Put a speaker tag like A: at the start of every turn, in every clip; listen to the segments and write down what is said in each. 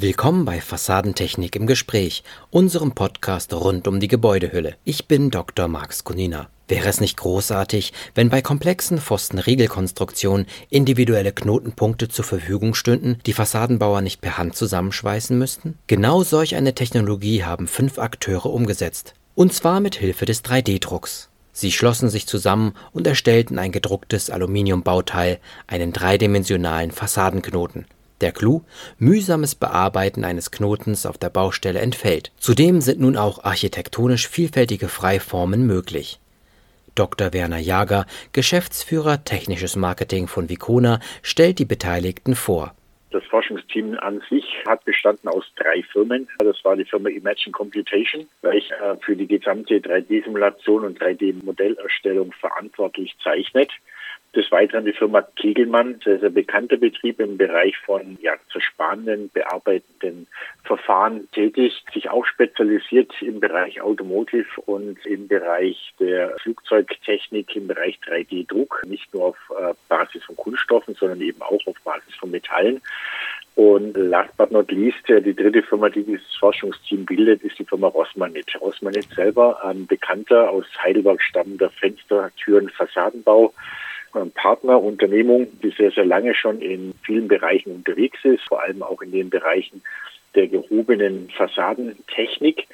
A: Willkommen bei Fassadentechnik im Gespräch, unserem Podcast rund um die Gebäudehülle. Ich bin Dr. Max Kunina. Wäre es nicht großartig, wenn bei komplexen Pfostenriegelkonstruktionen individuelle Knotenpunkte zur Verfügung stünden, die Fassadenbauer nicht per Hand zusammenschweißen müssten? Genau solch eine Technologie haben fünf Akteure umgesetzt. Und zwar mit Hilfe des 3D-Drucks. Sie schlossen sich zusammen und erstellten ein gedrucktes Aluminiumbauteil, einen dreidimensionalen Fassadenknoten. Der Clou: mühsames Bearbeiten eines Knotens auf der Baustelle entfällt. Zudem sind nun auch architektonisch vielfältige Freiformen möglich. Dr. Werner Jager, Geschäftsführer Technisches Marketing von Vicona, stellt die Beteiligten vor.
B: Das Forschungsteam an sich hat bestanden aus drei Firmen. Das war die Firma Imagine Computation, welche äh, für die gesamte 3D-Simulation und 3D-Modellerstellung verantwortlich zeichnet. Des Weiteren die Firma Kegelmann, sehr, sehr bekannter Betrieb im Bereich von ja, zersparenden, bearbeitenden Verfahren tätig, sich auch spezialisiert im Bereich Automotive und im Bereich der Flugzeugtechnik, im Bereich 3D-Druck, nicht nur auf äh, Basis von Kunststoffen, sondern eben auch auf Basis von Metallen. Und last but not least, die dritte Firma, die dieses Forschungsteam bildet, ist die Firma Rossmanit. Rossmanit selber ein bekannter aus Heidelberg stammender Fenster-, Türen-, Fassadenbau Partnerunternehmung, die sehr, sehr lange schon in vielen Bereichen unterwegs ist, vor allem auch in den Bereichen der gehobenen Fassadentechnik.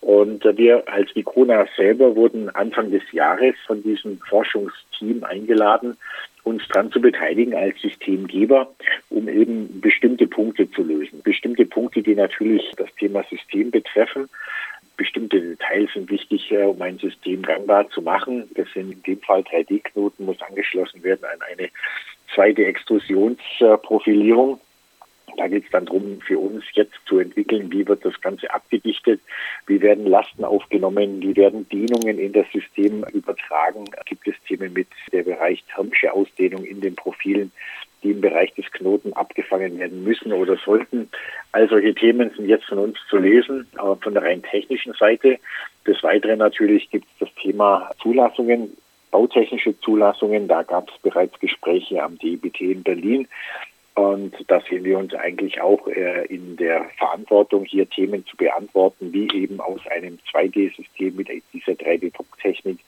B: Und wir als Vicona selber wurden Anfang des Jahres von diesem Forschungsteam eingeladen, uns daran zu beteiligen als Systemgeber, um eben bestimmte Punkte zu lösen. Bestimmte Punkte, die natürlich das Thema System betreffen, bestimmte Details sind wichtig, äh, um ein System gangbar zu machen. Das sind in dem Fall 3D-Knoten, muss angeschlossen werden an eine zweite Extrusionsprofilierung. Da geht es dann darum, für uns jetzt zu entwickeln, wie wird das Ganze abgedichtet, wie werden Lasten aufgenommen, wie werden Dehnungen in das System übertragen. Gibt es Themen mit der Bereich thermische Ausdehnung in den Profilen, die im Bereich des Knoten abgefangen werden müssen oder sollten. All solche Themen sind jetzt von uns zu lesen, aber von der rein technischen Seite. Des Weiteren natürlich gibt es das Thema Zulassungen, bautechnische Zulassungen. Da gab es bereits Gespräche am DIBT in Berlin. Und da sehen wir uns eigentlich auch äh, in der Verantwortung, hier Themen zu beantworten, wie eben aus einem 2D-System mit dieser 3D-Drucktechnik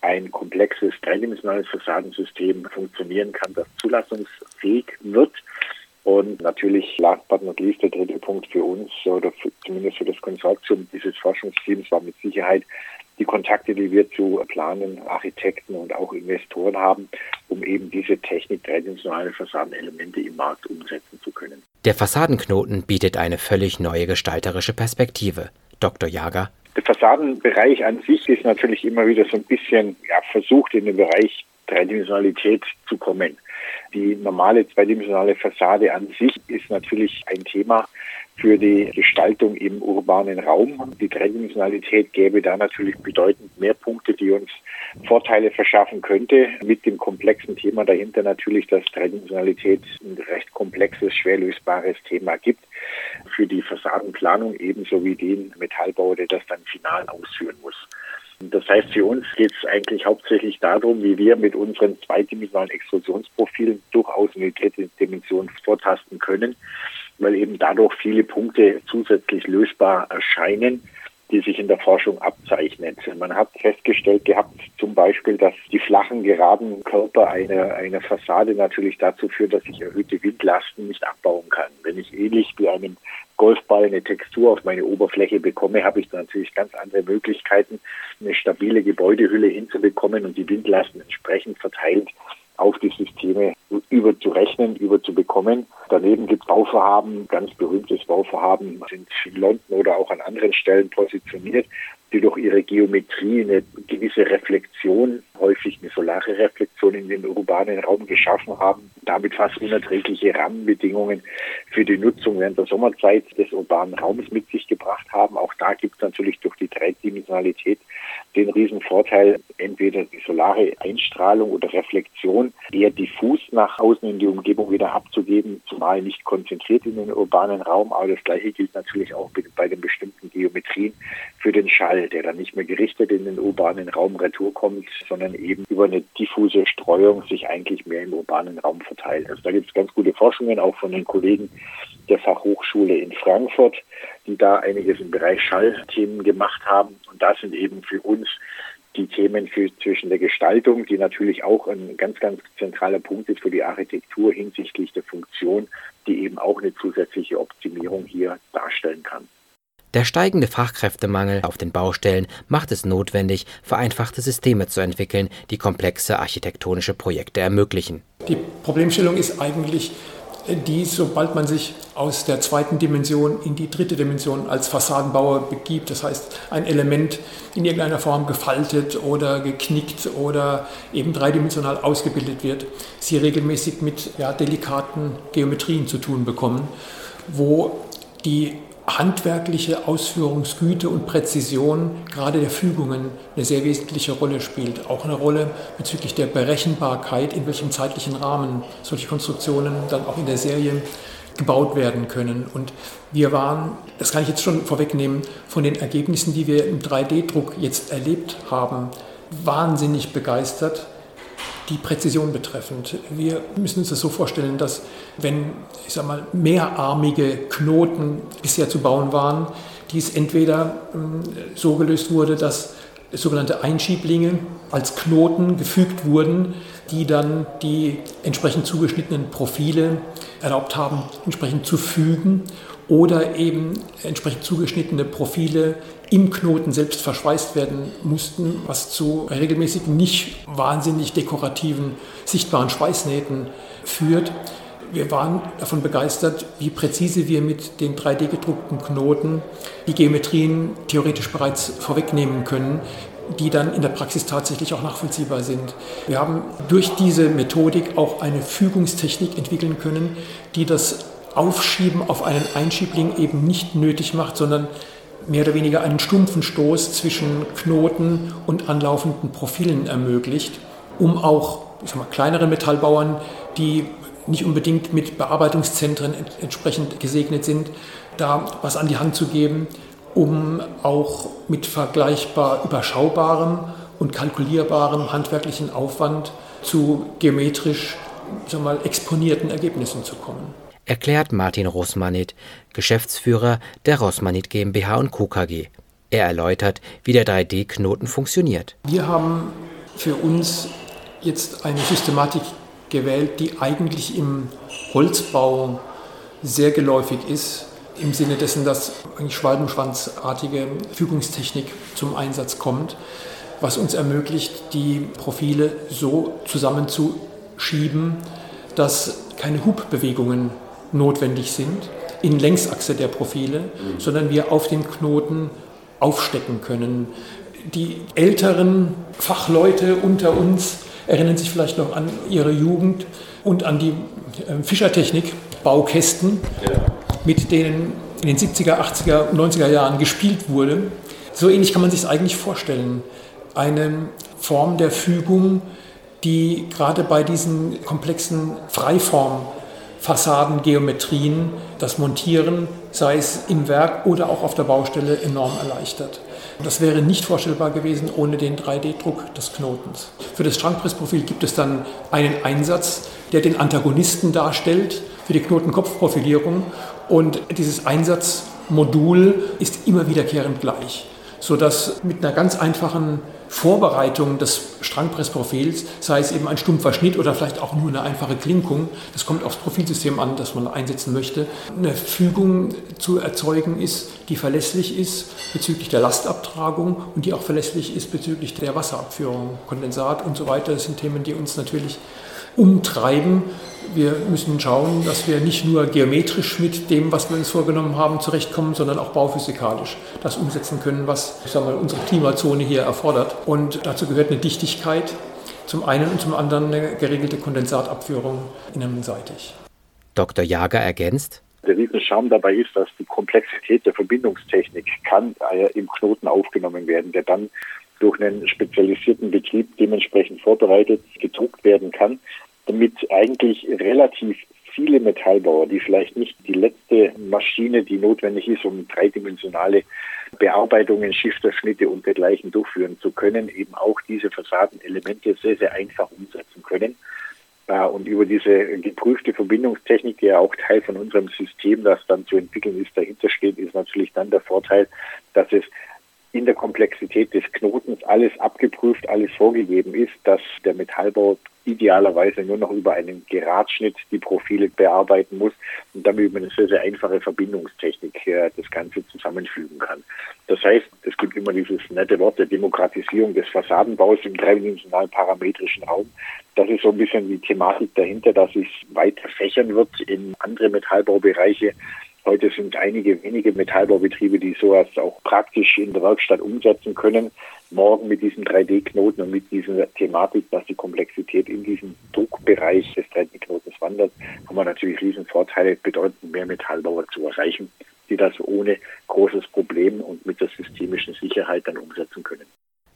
B: ein komplexes dreidimensionales Fassadensystem funktionieren kann, das zulassungsfähig wird. Und natürlich, last but not least, der dritte Punkt für uns oder für, zumindest für das Konsortium dieses Forschungsteams war mit Sicherheit die Kontakte, die wir zu Planen, Architekten und auch Investoren haben, um eben diese Technik dreidimensionale Fassadenelemente im Markt umsetzen zu können.
A: Der Fassadenknoten bietet eine völlig neue gestalterische Perspektive. Dr. Jager
B: der Fassadenbereich an sich ist natürlich immer wieder so ein bisschen ja, versucht, in den Bereich Dreidimensionalität zu kommen. Die normale zweidimensionale Fassade an sich ist natürlich ein Thema für die Gestaltung im urbanen Raum. Die Dreidimensionalität gäbe da natürlich bedeutend mehr Punkte, die uns Vorteile verschaffen könnte. Mit dem komplexen Thema dahinter natürlich, dass Dreidimensionalität ein recht komplexes, schwer lösbares Thema gibt. Für die Fassadenplanung ebenso wie den Metallbau, der das dann final ausführen muss. Das heißt, für uns geht es eigentlich hauptsächlich darum, wie wir mit unseren zweidimensionalen Extrusionsprofilen durchaus eine dritte Dimension vortasten können, weil eben dadurch viele Punkte zusätzlich lösbar erscheinen, die sich in der Forschung abzeichnet. Man hat festgestellt gehabt, zum Beispiel, dass die flachen, geraden Körper einer, einer Fassade natürlich dazu führen, dass ich erhöhte Windlasten nicht abbauen kann. Wenn ich ähnlich wie einem Golfball eine Textur auf meine Oberfläche bekomme, habe ich natürlich ganz andere Möglichkeiten, eine stabile Gebäudehülle hinzubekommen und die Windlasten entsprechend verteilt auf die Systeme überzurechnen, überzubekommen. Daneben gibt es Bauvorhaben, ganz berühmtes Bauvorhaben sind in London oder auch an anderen Stellen positioniert, die durch ihre Geometrie eine gewisse Reflexion, häufig eine solare Reflexion in den urbanen Raum geschaffen haben, damit fast unerträgliche Rahmenbedingungen für die Nutzung während der Sommerzeit des urbanen Raums mit sich gebracht haben. Auch da gibt es natürlich durch die Dreidimensionalität den riesen Vorteil, entweder die solare Einstrahlung oder Reflexion eher diffus nach außen in die Umgebung wieder abzugeben, zumal nicht konzentriert in den urbanen Raum. Aber das Gleiche gilt natürlich auch bei den bestimmten Geometrien für den Schall, der dann nicht mehr gerichtet in den urbanen Raum retour kommt, sondern eben über eine diffuse Streuung sich eigentlich mehr im urbanen Raum verteilt. Also da gibt es ganz gute Forschungen auch von den Kollegen der Fachhochschule in Frankfurt, die da einiges im Bereich Schallthemen gemacht haben. Und das sind eben für uns die Themen für, zwischen der Gestaltung, die natürlich auch ein ganz, ganz zentraler Punkt ist für die Architektur hinsichtlich der Funktion, die eben auch eine zusätzliche Optimierung hier darstellen kann.
A: Der steigende Fachkräftemangel auf den Baustellen macht es notwendig, vereinfachte Systeme zu entwickeln, die komplexe architektonische Projekte ermöglichen.
C: Die Problemstellung ist eigentlich die, sobald man sich aus der zweiten Dimension in die dritte Dimension als Fassadenbauer begibt, das heißt ein Element in irgendeiner Form gefaltet oder geknickt oder eben dreidimensional ausgebildet wird, sie regelmäßig mit ja, delikaten Geometrien zu tun bekommen, wo die handwerkliche Ausführungsgüte und Präzision gerade der Fügungen eine sehr wesentliche Rolle spielt. Auch eine Rolle bezüglich der Berechenbarkeit, in welchem zeitlichen Rahmen solche Konstruktionen dann auch in der Serie gebaut werden können. Und wir waren, das kann ich jetzt schon vorwegnehmen, von den Ergebnissen, die wir im 3D-Druck jetzt erlebt haben, wahnsinnig begeistert die Präzision betreffend. Wir müssen uns das so vorstellen, dass wenn ich sag mal, mehrarmige Knoten bisher zu bauen waren, dies entweder ähm, so gelöst wurde, dass sogenannte Einschieblinge als Knoten gefügt wurden, die dann die entsprechend zugeschnittenen Profile erlaubt haben, entsprechend zu fügen oder eben entsprechend zugeschnittene Profile im Knoten selbst verschweißt werden mussten, was zu regelmäßig nicht wahnsinnig dekorativen, sichtbaren Schweißnähten führt. Wir waren davon begeistert, wie präzise wir mit den 3D-gedruckten Knoten die Geometrien theoretisch bereits vorwegnehmen können, die dann in der Praxis tatsächlich auch nachvollziehbar sind. Wir haben durch diese Methodik auch eine Fügungstechnik entwickeln können, die das Aufschieben auf einen Einschiebling eben nicht nötig macht, sondern mehr oder weniger einen stumpfen Stoß zwischen Knoten und anlaufenden Profilen ermöglicht, um auch ich sag mal, kleineren Metallbauern, die nicht unbedingt mit Bearbeitungszentren entsprechend gesegnet sind, da was an die Hand zu geben, um auch mit vergleichbar überschaubarem und kalkulierbarem handwerklichen Aufwand zu geometrisch sag mal, exponierten Ergebnissen zu kommen
A: erklärt Martin Rosmanit, Geschäftsführer der Rosmanit GmbH und Co. KG. Er erläutert, wie der 3D-Knoten funktioniert.
C: Wir haben für uns jetzt eine Systematik gewählt, die eigentlich im Holzbau sehr geläufig ist, im Sinne dessen, dass eigentlich schwalbenschwanzartige Fügungstechnik zum Einsatz kommt, was uns ermöglicht, die Profile so zusammenzuschieben, dass keine Hubbewegungen notwendig sind in Längsachse der Profile, mhm. sondern wir auf den Knoten aufstecken können. Die älteren Fachleute unter uns erinnern sich vielleicht noch an ihre Jugend und an die äh, Fischertechnik, Baukästen, ja. mit denen in den 70er, 80er, 90er Jahren gespielt wurde. So ähnlich kann man sich es eigentlich vorstellen. Eine Form der Fügung, die gerade bei diesen komplexen Freiformen Fassadengeometrien das Montieren, sei es im Werk oder auch auf der Baustelle, enorm erleichtert. Das wäre nicht vorstellbar gewesen ohne den 3D-Druck des Knotens. Für das Strangpressprofil gibt es dann einen Einsatz, der den Antagonisten darstellt für die Knotenkopfprofilierung und dieses Einsatzmodul ist immer wiederkehrend gleich, sodass mit einer ganz einfachen Vorbereitung des Strangpressprofils, sei es eben ein stumpfer Schnitt oder vielleicht auch nur eine einfache Klinkung, das kommt aufs Profilsystem an, das man einsetzen möchte, eine Fügung zu erzeugen ist, die verlässlich ist bezüglich der Lastabtragung und die auch verlässlich ist bezüglich der Wasserabführung, Kondensat und so weiter. Das sind Themen, die uns natürlich umtreiben. Wir müssen schauen, dass wir nicht nur geometrisch mit dem, was wir uns vorgenommen haben, zurechtkommen, sondern auch bauphysikalisch das umsetzen können, was ich sag mal, unsere Klimazone hier erfordert. Und dazu gehört eine Dichtigkeit zum einen und zum anderen eine geregelte Kondensatabführung innenseitig.
A: Dr. Jager ergänzt,
B: der Riesenscharme dabei ist, dass die Komplexität der Verbindungstechnik kann äh, im Knoten aufgenommen werden, der dann durch einen spezialisierten Betrieb dementsprechend vorbereitet gedruckt werden kann, damit eigentlich relativ viele Metallbauer, die vielleicht nicht die letzte Maschine, die notwendig ist, um dreidimensionale Bearbeitungen, Schifterschnitte und dergleichen durchführen zu können, eben auch diese Fassadenelemente sehr, sehr einfach umsetzen können. Äh, und über diese geprüfte Verbindungstechnik, die ja auch Teil von unserem System, das dann zu entwickeln ist, dahinter steht, ist natürlich dann der Vorteil, dass es in der Komplexität des Knotens alles abgeprüft, alles vorgegeben ist, dass der Metallbau idealerweise nur noch über einen Geradschnitt die Profile bearbeiten muss und damit über eine sehr, sehr einfache Verbindungstechnik äh, das Ganze zusammenfügen kann. Das heißt, es gibt immer dieses nette Wort der Demokratisierung des Fassadenbaus im dreidimensionalen parametrischen Raum. Das ist so ein bisschen die Thematik dahinter, dass es weiter fächern wird in andere Metallbaubereiche, Heute sind einige wenige Metallbaubetriebe, die sowas auch praktisch in der Werkstatt umsetzen können. Morgen mit diesem 3D-Knoten und mit dieser Thematik, dass die Komplexität in diesem Druckbereich des 3D-Knotens wandert, haben wir natürlich riesen Vorteile, bedeutend mehr Metallbauer zu erreichen, die das ohne großes Problem und mit der systemischen Sicherheit dann umsetzen können.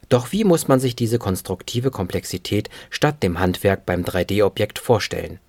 A: Doch wie muss man sich diese konstruktive Komplexität statt dem Handwerk beim 3D-Objekt vorstellen?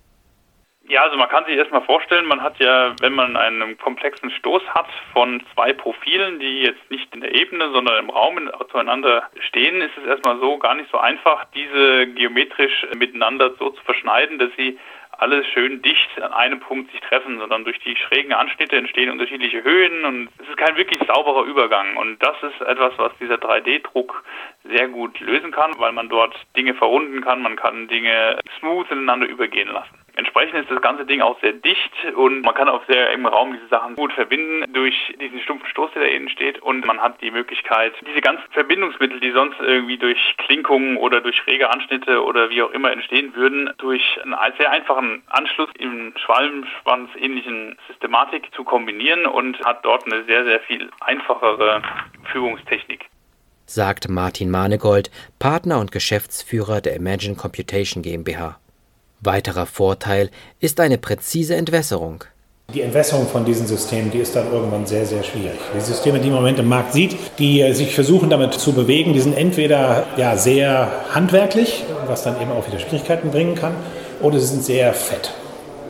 D: Ja, also man kann sich erstmal vorstellen, man hat ja, wenn man einen komplexen Stoß hat von zwei Profilen, die jetzt nicht in der Ebene, sondern im Raum zueinander stehen, ist es erstmal so gar nicht so einfach, diese geometrisch miteinander so zu verschneiden, dass sie alle schön dicht an einem Punkt sich treffen, sondern durch die schrägen Anschnitte entstehen unterschiedliche Höhen und es ist kein wirklich sauberer Übergang. Und das ist etwas, was dieser 3D-Druck sehr gut lösen kann, weil man dort Dinge verrunden kann, man kann Dinge smooth ineinander übergehen lassen. Entsprechend ist das ganze Ding auch sehr dicht und man kann auf sehr engem Raum diese Sachen gut verbinden durch diesen stumpfen Stoß, der da innen steht und man hat die Möglichkeit, diese ganzen Verbindungsmittel, die sonst irgendwie durch Klinkungen oder durch schräge Anschnitte oder wie auch immer entstehen würden, durch einen sehr einfachen Anschluss im Schwalbenschwanz ähnlichen Systematik zu kombinieren und hat dort eine sehr, sehr viel einfachere Führungstechnik
A: sagt Martin Manegold, Partner und Geschäftsführer der Imagine Computation GmbH. Weiterer Vorteil ist eine präzise Entwässerung.
E: Die Entwässerung von diesen Systemen, die ist dann irgendwann sehr, sehr schwierig. Die Systeme, die man im Moment im Markt sieht, die äh, sich versuchen damit zu bewegen, die sind entweder ja, sehr handwerklich, was dann eben auch wieder Schwierigkeiten bringen kann, oder sie sind sehr fett.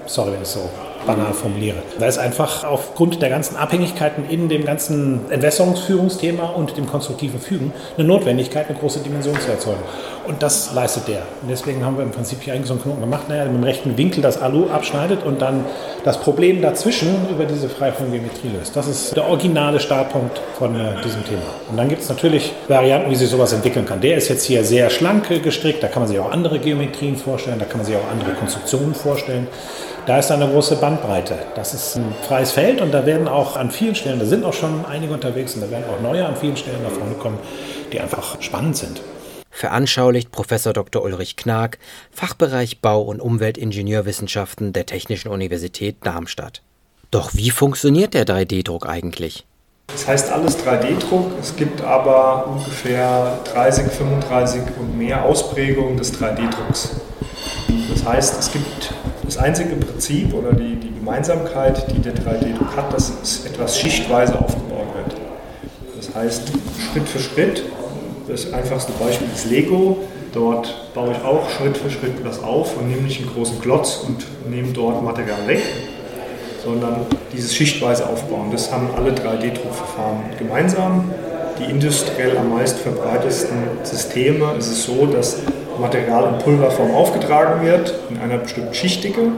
E: Sorry, wenn ich so banal formuliere. Da ist einfach aufgrund der ganzen Abhängigkeiten in dem ganzen Entwässerungsführungsthema und dem konstruktiven Fügen eine Notwendigkeit, eine große Dimension zu erzeugen. Und das leistet der. Und deswegen haben wir im Prinzip hier eigentlich so einen Knoten gemacht, naja, mit dem rechten Winkel das Alu abschneidet und dann das Problem dazwischen über diese Freiformgeometrie löst. Das ist der originale Startpunkt von äh, diesem Thema. Und dann gibt es natürlich Varianten, wie sich sowas entwickeln kann. Der ist jetzt hier sehr schlank gestrickt, da kann man sich auch andere Geometrien vorstellen, da kann man sich auch andere Konstruktionen vorstellen. Da ist eine große Bandbreite. Das ist ein freies Feld und da werden auch an vielen Stellen, da sind auch schon einige unterwegs und da werden auch neue an vielen Stellen nach vorne kommen, die einfach spannend sind.
A: Veranschaulicht Professor Dr. Ulrich Knag, Fachbereich Bau- und Umweltingenieurwissenschaften der Technischen Universität Darmstadt. Doch wie funktioniert der 3D-Druck eigentlich?
F: Das heißt alles 3D-Druck. Es gibt aber ungefähr 30, 35 und mehr Ausprägungen des 3D-Drucks. Das heißt, es gibt das einzige Prinzip oder die, die Gemeinsamkeit, die der 3D-Druck hat, dass es etwas schichtweise aufgebaut wird. Das heißt, Schritt für Schritt, das einfachste Beispiel ist Lego. Dort baue ich auch Schritt für Schritt das auf und nehme nicht einen großen Klotz und nehme dort Material weg, sondern dieses schichtweise Aufbauen. Das haben alle 3D-Druckverfahren gemeinsam. Die industriell am meist verbreitetsten Systeme ist es so, dass Material in Pulverform aufgetragen wird, in einer bestimmten Schichtdicke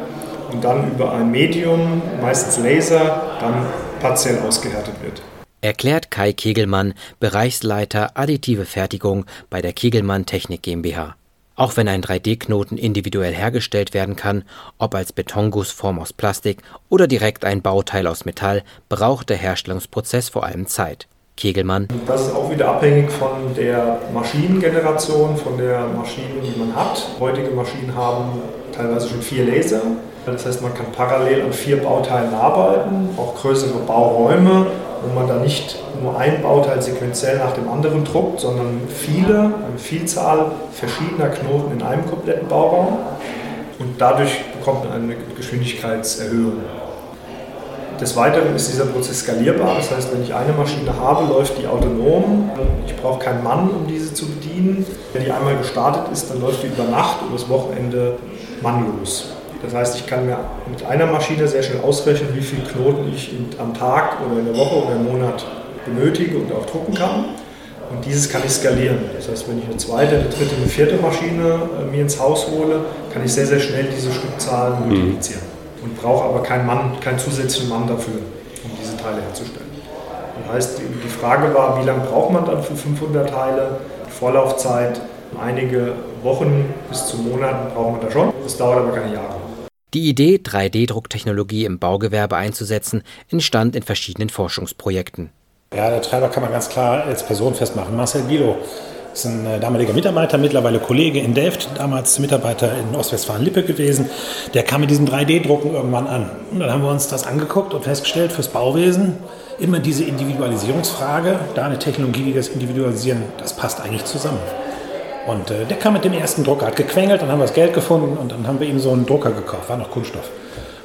F: und dann über ein Medium, meistens Laser, dann partiell ausgehärtet wird.
A: Erklärt Kai Kegelmann, Bereichsleiter additive Fertigung bei der Kegelmann Technik GmbH. Auch wenn ein 3D-Knoten individuell hergestellt werden kann, ob als Betongussform aus Plastik oder direkt ein Bauteil aus Metall, braucht der Herstellungsprozess vor allem Zeit. Kegelmann.
F: Das ist auch wieder abhängig von der Maschinengeneration, von der Maschine, die man hat. Heutige Maschinen haben teilweise schon vier Laser. Das heißt, man kann parallel an vier Bauteilen arbeiten, auch größere Bauräume, wo man da nicht nur ein Bauteil sequenziell nach dem anderen druckt, sondern viele, eine Vielzahl verschiedener Knoten in einem kompletten Bauraum. Und dadurch bekommt man eine Geschwindigkeitserhöhung. Des Weiteren ist dieser Prozess skalierbar. Das heißt, wenn ich eine Maschine habe, läuft die autonom. Ich brauche keinen Mann, um diese zu bedienen. Wenn die einmal gestartet ist, dann läuft die über Nacht und das Wochenende mannlos. Das heißt, ich kann mir mit einer Maschine sehr schnell ausrechnen, wie viele Knoten ich am Tag oder in der Woche oder im Monat benötige und auch drucken kann. Und dieses kann ich skalieren. Das heißt, wenn ich eine zweite, eine dritte, eine vierte Maschine äh, mir ins Haus hole, kann ich sehr, sehr schnell diese Stückzahlen mhm. multiplizieren. Und brauche aber keinen Mann, keinen zusätzlichen Mann dafür, um diese Teile herzustellen. Das heißt, die Frage war, wie lange braucht man dann für 500 Teile? Die Vorlaufzeit, einige Wochen bis zu Monaten braucht man da schon. Das dauert aber keine Jahre.
A: Die Idee, 3D-Drucktechnologie im Baugewerbe einzusetzen, entstand in verschiedenen Forschungsprojekten.
E: Ja, der Treiber kann man ganz klar als Person festmachen. Marcel Guido ist ein äh, damaliger Mitarbeiter, mittlerweile Kollege in Delft, damals Mitarbeiter in Ostwestfalen-Lippe gewesen. Der kam mit diesen 3D-Drucken irgendwann an. Und dann haben wir uns das angeguckt und festgestellt, fürs Bauwesen immer diese Individualisierungsfrage, da eine Technologie, die das individualisieren, das passt eigentlich zusammen. Und äh, der kam mit dem ersten Drucker, hat gequengelt, dann haben wir das Geld gefunden und dann haben wir ihm so einen Drucker gekauft, war noch Kunststoff.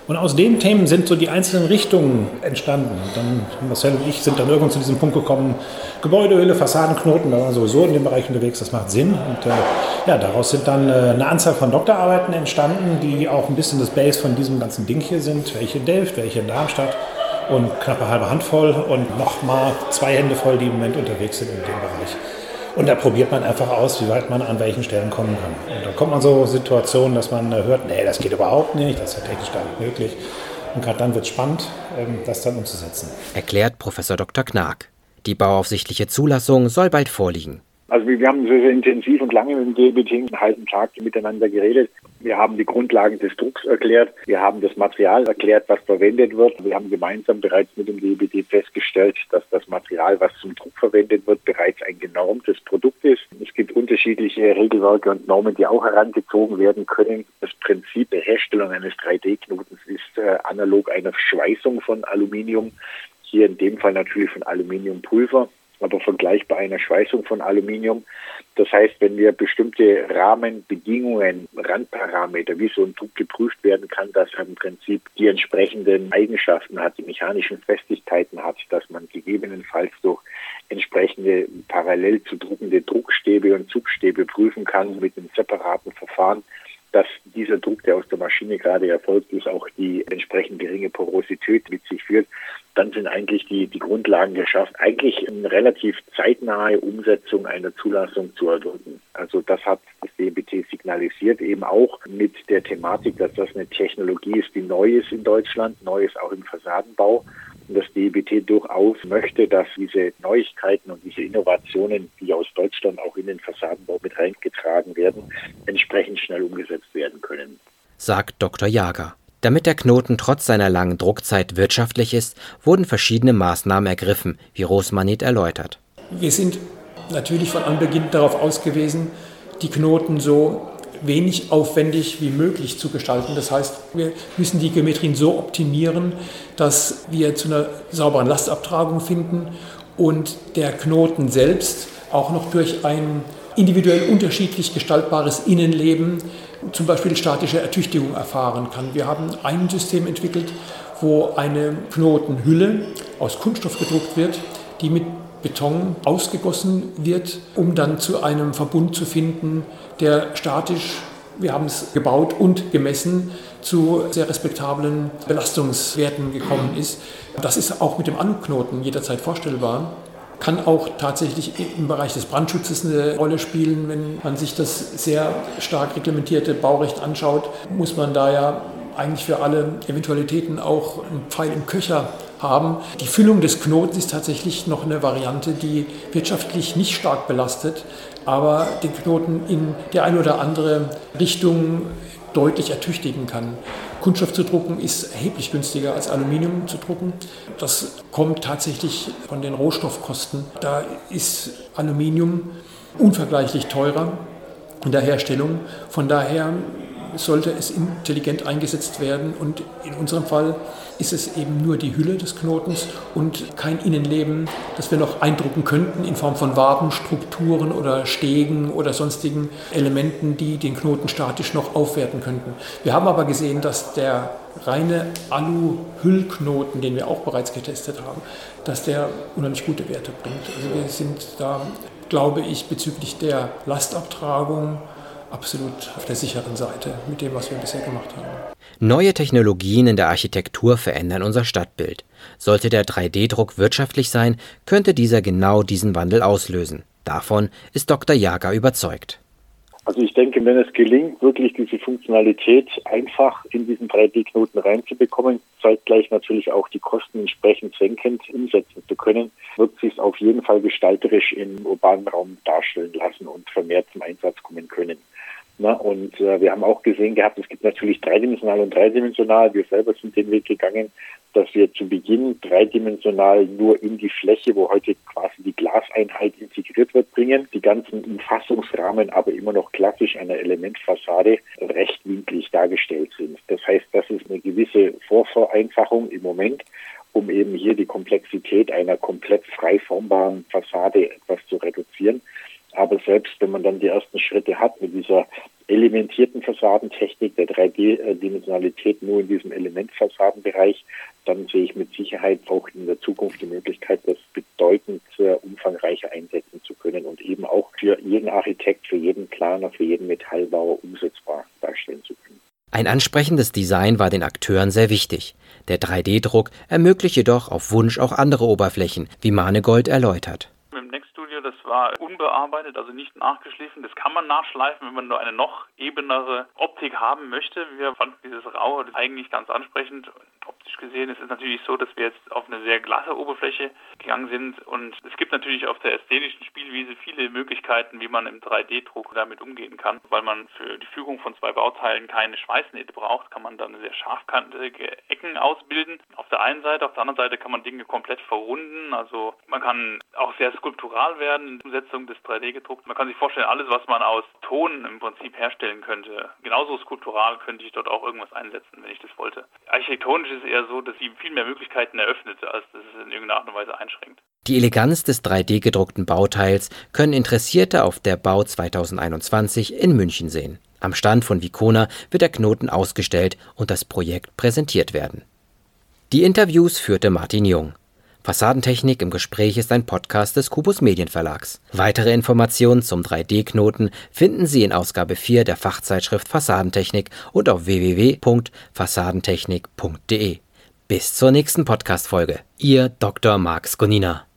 E: Und aus den Themen sind so die einzelnen Richtungen entstanden. Und dann Marcel und ich sind dann irgendwann zu diesem Punkt gekommen, Gebäudehülle, Fassadenknoten, da waren wir sowieso in dem Bereich unterwegs, das macht Sinn. Und äh, ja, daraus sind dann äh, eine Anzahl von Doktorarbeiten entstanden, die auch ein bisschen das Base von diesem ganzen Ding hier sind. Welche in Delft, welche in Darmstadt und knappe halbe Handvoll und nochmal zwei Hände voll, die im Moment unterwegs sind in dem Bereich. Und da probiert man einfach aus, wie weit man an welchen Stellen kommen kann. Und dann kommt man so Situationen, dass man äh, hört, nee, das geht überhaupt nicht, das ist ja technisch gar nicht möglich. Und gerade dann wird es spannend, ähm, das dann umzusetzen.
A: Erklärt Professor Dr. Knag. Die bauaufsichtliche Zulassung soll bald vorliegen.
B: Also wir haben sehr, sehr intensiv und lange mit dem DBT einen halben Tag miteinander geredet. Wir haben die Grundlagen des Drucks erklärt. Wir haben das Material erklärt, was verwendet wird. Wir haben gemeinsam bereits mit dem DBT festgestellt, dass das Material, was zum Druck verwendet wird, bereits ein genormtes Produkt ist. Es gibt unterschiedliche Regelwerke und Normen, die auch herangezogen werden können. Das Prinzip der Herstellung eines 3D-Knotens ist äh, analog einer Schweißung von Aluminium. Hier in dem Fall natürlich von Aluminiumpulver aber vergleichbar einer Schweißung von Aluminium. Das heißt, wenn wir bestimmte Rahmenbedingungen, Randparameter, wie so ein Druck geprüft werden kann, dass er im Prinzip die entsprechenden Eigenschaften hat, die mechanischen Festigkeiten hat, dass man gegebenenfalls durch entsprechende parallel zu druckende Druckstäbe und Zugstäbe prüfen kann mit einem separaten Verfahren, dass dieser Druck, der aus der Maschine gerade erfolgt ist, auch die entsprechend geringe Porosität mit sich führt, dann sind eigentlich die, die Grundlagen geschafft, eigentlich eine relativ zeitnahe Umsetzung einer Zulassung zu erdrücken. Also das hat das DBT signalisiert, eben auch mit der Thematik, dass das eine Technologie ist, die neu ist in Deutschland, neu ist auch im Fassadenbau das DBT durchaus möchte, dass diese Neuigkeiten und diese Innovationen, die aus Deutschland auch in den Fassadenbau mit reingetragen werden, entsprechend schnell umgesetzt werden können.
A: Sagt Dr. Jager. Damit der Knoten trotz seiner langen Druckzeit wirtschaftlich ist, wurden verschiedene Maßnahmen ergriffen, wie Rosmanit erläutert.
C: Wir sind natürlich von Anbeginn darauf ausgewiesen, die Knoten so wenig aufwendig wie möglich zu gestalten. Das heißt, wir müssen die Geometrien so optimieren, dass wir zu einer sauberen Lastabtragung finden und der Knoten selbst auch noch durch ein individuell unterschiedlich gestaltbares Innenleben zum Beispiel statische Ertüchtigung erfahren kann. Wir haben ein System entwickelt, wo eine Knotenhülle aus Kunststoff gedruckt wird, die mit Beton ausgegossen wird, um dann zu einem Verbund zu finden, der statisch, wir haben es gebaut und gemessen, zu sehr respektablen Belastungswerten gekommen ist. Das ist auch mit dem Anknoten jederzeit vorstellbar kann auch tatsächlich im Bereich des Brandschutzes eine Rolle spielen. Wenn man sich das sehr stark reglementierte Baurecht anschaut, muss man da ja eigentlich für alle Eventualitäten auch einen Pfeil im Köcher haben. Die Füllung des Knotens ist tatsächlich noch eine Variante, die wirtschaftlich nicht stark belastet, aber den Knoten in die eine oder andere Richtung deutlich ertüchtigen kann. Kunststoff zu drucken ist erheblich günstiger als Aluminium zu drucken. Das kommt tatsächlich von den Rohstoffkosten. Da ist Aluminium unvergleichlich teurer in der Herstellung. Von daher sollte es intelligent eingesetzt werden. Und in unserem Fall ist es eben nur die Hülle des Knotens und kein Innenleben, das wir noch eindrucken könnten in Form von Wabenstrukturen oder Stegen oder sonstigen Elementen, die den Knoten statisch noch aufwerten könnten. Wir haben aber gesehen, dass der reine Alu-Hüllknoten, den wir auch bereits getestet haben, dass der unheimlich gute Werte bringt. Also wir sind da, glaube ich, bezüglich der Lastabtragung absolut auf der sicheren Seite mit dem, was wir bisher gemacht haben.
A: Neue Technologien in der Architektur verändern unser Stadtbild. Sollte der 3D-Druck wirtschaftlich sein, könnte dieser genau diesen Wandel auslösen. Davon ist Dr. Jager überzeugt.
B: Also ich denke, wenn es gelingt, wirklich diese Funktionalität einfach in diesen 3D-Knoten reinzubekommen, zeitgleich natürlich auch die Kosten entsprechend senkend umsetzen zu können, wird sich auf jeden Fall gestalterisch im urbanen Raum darstellen lassen und vermehrt zum Einsatz kommen können. Na, und äh, wir haben auch gesehen gehabt, es gibt natürlich dreidimensional und dreidimensional. Wir selber sind den Weg gegangen, dass wir zu Beginn dreidimensional nur in die Fläche, wo heute quasi die Glaseinheit integriert wird, bringen. Die ganzen Umfassungsrahmen aber immer noch klassisch einer Elementfassade rechtwinklig dargestellt sind. Das heißt, das ist eine gewisse Vorvereinfachung im Moment um eben hier die Komplexität einer komplett frei formbaren Fassade etwas zu reduzieren. Aber selbst wenn man dann die ersten Schritte hat mit dieser elementierten Fassadentechnik, der 3D-Dimensionalität nur in diesem Elementfassadenbereich, dann sehe ich mit Sicherheit auch in der Zukunft die Möglichkeit, das bedeutend umfangreicher einsetzen zu können und eben auch für jeden Architekt, für jeden Planer, für jeden Metallbauer umsetzbar darstellen zu können.
A: Ein ansprechendes Design war den Akteuren sehr wichtig. Der 3D-Druck ermöglicht jedoch auf Wunsch auch andere Oberflächen, wie Manegold erläutert
D: das war unbearbeitet, also nicht nachgeschliffen. Das kann man nachschleifen, wenn man nur eine noch ebenere Optik haben möchte. Wir fanden dieses Raue eigentlich ganz ansprechend. Optisch gesehen ist es natürlich so, dass wir jetzt auf eine sehr glatte Oberfläche gegangen sind und es gibt natürlich auf der ästhetischen Spielwiese viele Möglichkeiten, wie man im 3D-Druck damit umgehen kann. Weil man für die Fügung von zwei Bauteilen keine Schweißnähte braucht, kann man dann sehr scharfkantige Ecken ausbilden. Auf der einen Seite, auf der anderen Seite kann man Dinge komplett verrunden. Also man kann auch sehr skulptural werden in der Umsetzung des 3D-gedruckt. Man kann sich vorstellen, alles, was man aus Ton im Prinzip herstellen könnte, genauso skulptural könnte ich dort auch irgendwas einsetzen, wenn ich das wollte. Architektonisch ist es eher so, dass sie viel mehr Möglichkeiten eröffnet, als dass es in irgendeiner Art und Weise einschränkt.
A: Die Eleganz des 3D-gedruckten Bauteils können Interessierte auf der Bau 2021 in München sehen. Am Stand von Vicona wird der Knoten ausgestellt und das Projekt präsentiert werden. Die Interviews führte Martin Jung. Fassadentechnik im Gespräch ist ein Podcast des Kubus Medienverlags. Weitere Informationen zum 3D-Knoten finden Sie in Ausgabe 4 der Fachzeitschrift Fassadentechnik und auf www.fassadentechnik.de. Bis zur nächsten Podcast-Folge. Ihr Dr. Marx Gonina.